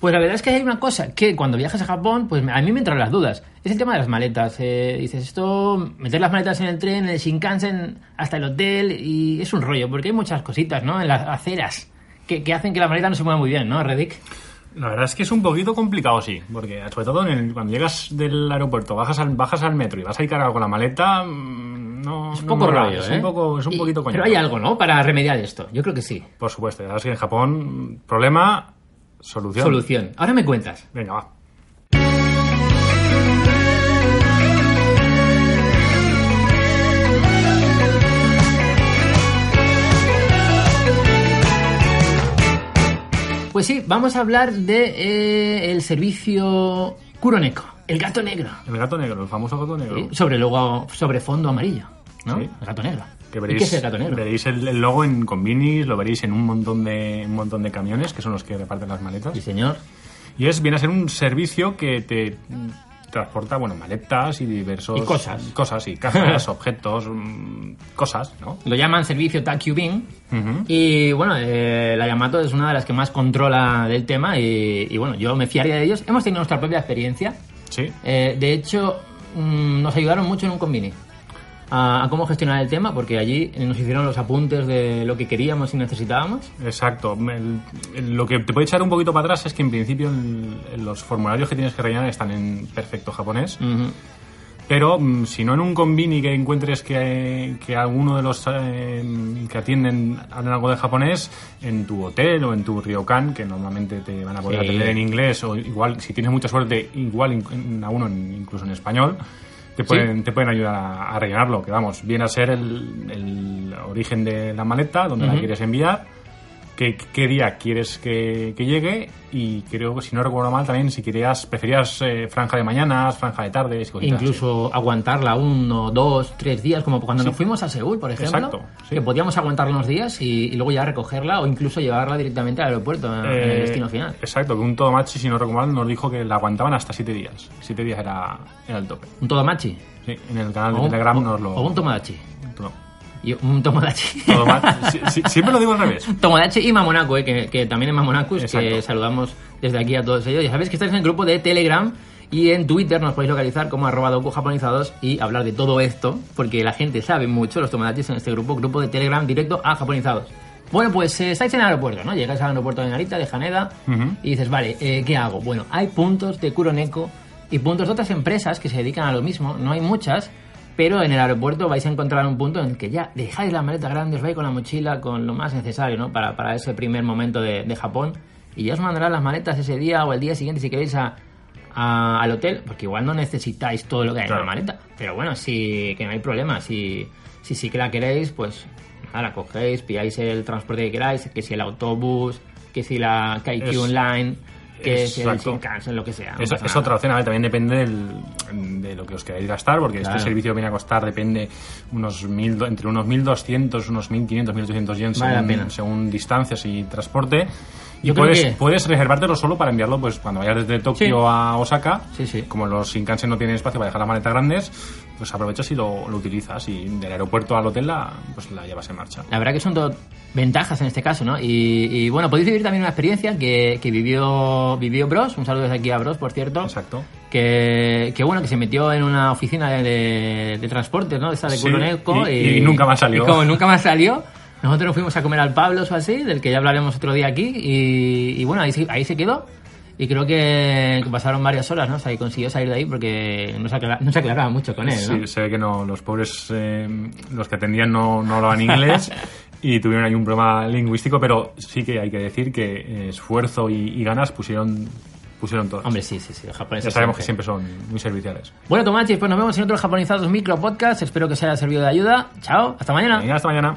Pues la verdad es que hay una cosa que cuando viajas a Japón, pues a mí me entran las dudas. Es el tema de las maletas. Eh, dices, esto, meter las maletas en el tren, en el Shinkansen, hasta el hotel, y es un rollo, porque hay muchas cositas, ¿no? En las aceras, que, que hacen que la maleta no se mueva muy bien, ¿no, Reddick? La verdad es que es un poquito complicado, sí, porque sobre todo en el- cuando llegas del aeropuerto, bajas al, bajas al metro y vas a ir cargado con la maleta, mm, no... Es un no poco mola, rollo, es ¿eh? un poco, es un Y- poquito Pero coñazo. hay algo, ¿no? Para remediar esto. Yo creo que sí. Por supuesto, la verdad es que en Japón, problema, solución. Solución. Ahora me cuentas. Venga, va. Pues sí, vamos a hablar de eh, el servicio Kuroneko, el gato negro. El gato negro, el famoso gato negro. ¿sí? Sobre logo, sobre fondo amarillo, ¿no? Sí. El gato negro. Que ¿Y veréis, qué es el gato negro? veréis el, el logo en convinis, lo veréis en un montón de un montón de camiones que son los que reparten las maletas. Sí, señor. Y es viene a ser un servicio que te transporta, bueno, maletas y diversos Y cosas. cosas y cajas, objetos, mm, cosas, ¿no? Lo llaman servicio Takubin. Ujú. Y bueno, eh, la Yamato es una de las que más controla del tema y, y, bueno, yo me fiaría de ellos. Hemos tenido nuestra propia experiencia. Sí. Eh, de hecho, mm, nos ayudaron mucho en un convini a, a cómo gestionar el tema porque allí nos hicieron los apuntes de lo que queríamos y necesitábamos. Exacto. El- el- lo que te puede echar un poquito para atrás es que en principio el- los formularios que tienes que rellenar están en perfecto japonés. Ujú. Pero mm, si no en un convini que encuentres que, que alguno de los eh, que atienden hablan algo de japonés, en tu hotel o en tu ryokan, que normalmente te van a poder Sí. atender en inglés, o igual, si tienes mucha suerte, igual a uno incluso en español, te pueden, te pueden ayudar a, a rellenarlo, que vamos, viene a ser el, el origen de la maleta, donde la quieres enviar, qué, qué día quieres que, que llegue y creo que si no recuerdo mal también si querías, preferías eh, franja de mañanas, franja de tardes así. Incluso aguantarla uno, dos, tres días, como cuando nos fuimos a Seúl, por ejemplo. Exacto, sí. Que podíamos aguantarla unos días y, y luego ya recogerla o incluso llevarla directamente al aeropuerto, en el Eh, destino final. Exacto, que un Todomachi, si no recuerdo mal, nos dijo que la aguantaban hasta 7 días. 7 días era, era el tope. Un Todomachi. Sí, en el canal O de un, Telegram o- nos lo... o un Tomodachi. no. Y un Tomodachi. Todomachi. Sí, sí, siempre lo digo al revés. Tomodachi y Mamonaco, eh, que, que también es Mamonacus, que saludamos desde aquí a todos ellos. Ya sabéis que estáis en el grupo de Telegram y en Twitter nos podéis localizar como arroba japonizados y hablar de todo esto, porque la gente sabe mucho, los Tomodachis en este grupo, grupo de Telegram directo a japonizados. Bueno, pues eh, estáis en el aeropuerto, ¿no? Llegáis al aeropuerto de Narita, de Haneda, Ujú. y dices, vale, eh, ¿qué hago? Bueno, hay puntos de Kuroneko y puntos de otras empresas que se dedican a lo mismo, no hay muchas, pero en el aeropuerto vais a encontrar un punto en el que ya dejáis la maleta grande, os vais con la mochila, con lo más necesario, ¿no? Para, para ese primer momento de, de Japón, y ya os mandarán las maletas ese día o el día siguiente si queréis a, a- al hotel, porque igual no necesitáis todo lo que hay Claro. en la maleta, pero bueno, sí que no hay problema, si, si sí que la queréis, pues nada, la cogéis, pilláis el transporte que queráis, que si el autobús, que si la Es- Online, que si el. Shinkansen, lo que sea. no Es, otra opción, a ver, también depende del- de lo que os queráis gastar, porque Claro. este servicio viene a costar, depende, unos mil, entre unos 1.200, unos 1.500, 1.800 yen Vale según, según distancias y transporte. Y Yo creo puedes, que- puedes reservártelo solo para enviarlo pues cuando vayas desde Tokio Sí. a Osaka. Sí, sí. Como los Shinkansen no tienen espacio para dejar las maletas grandes, pues aprovechas y lo, lo utilizas. Y del aeropuerto al hotel la, pues la llevas en marcha. La verdad que son todo ventajas en este caso, ¿no? Y, y, bueno, podéis vivir también una experiencia que, que vivió, vivió Bros, un saludo desde aquí a Bros, por cierto. Exacto. Que, que bueno, que se metió en una oficina de, de, de transportes, ¿no? De esta de Sí, Kuroneko y- y nunca más salió. Y como nunca más salió, nosotros nos fuimos a comer al Pablo o así, del que ya hablaremos otro día aquí, y, y bueno, ahí, ahí se quedó. Y creo que, que pasaron varias horas, ¿no? O sea, y consiguió salir de ahí porque no se, aclara- no se aclaraba mucho con él, ¿no? Sí, se ve que no, los pobres, eh, los que atendían no, no hablaban inglés y tuvieron ahí un problema lingüístico, pero sí que hay que decir que eh, esfuerzo y, y ganas pusieron, pusieron todos. Hombre, sí, sí, sí, los japoneses. ya sabemos que siempre. siempre son muy serviciales. Bueno, Tomachis, pues nos vemos en otros japonizados micro podcast. Espero que os haya servido de ayuda. Chao, hasta mañana. Venga, hasta mañana.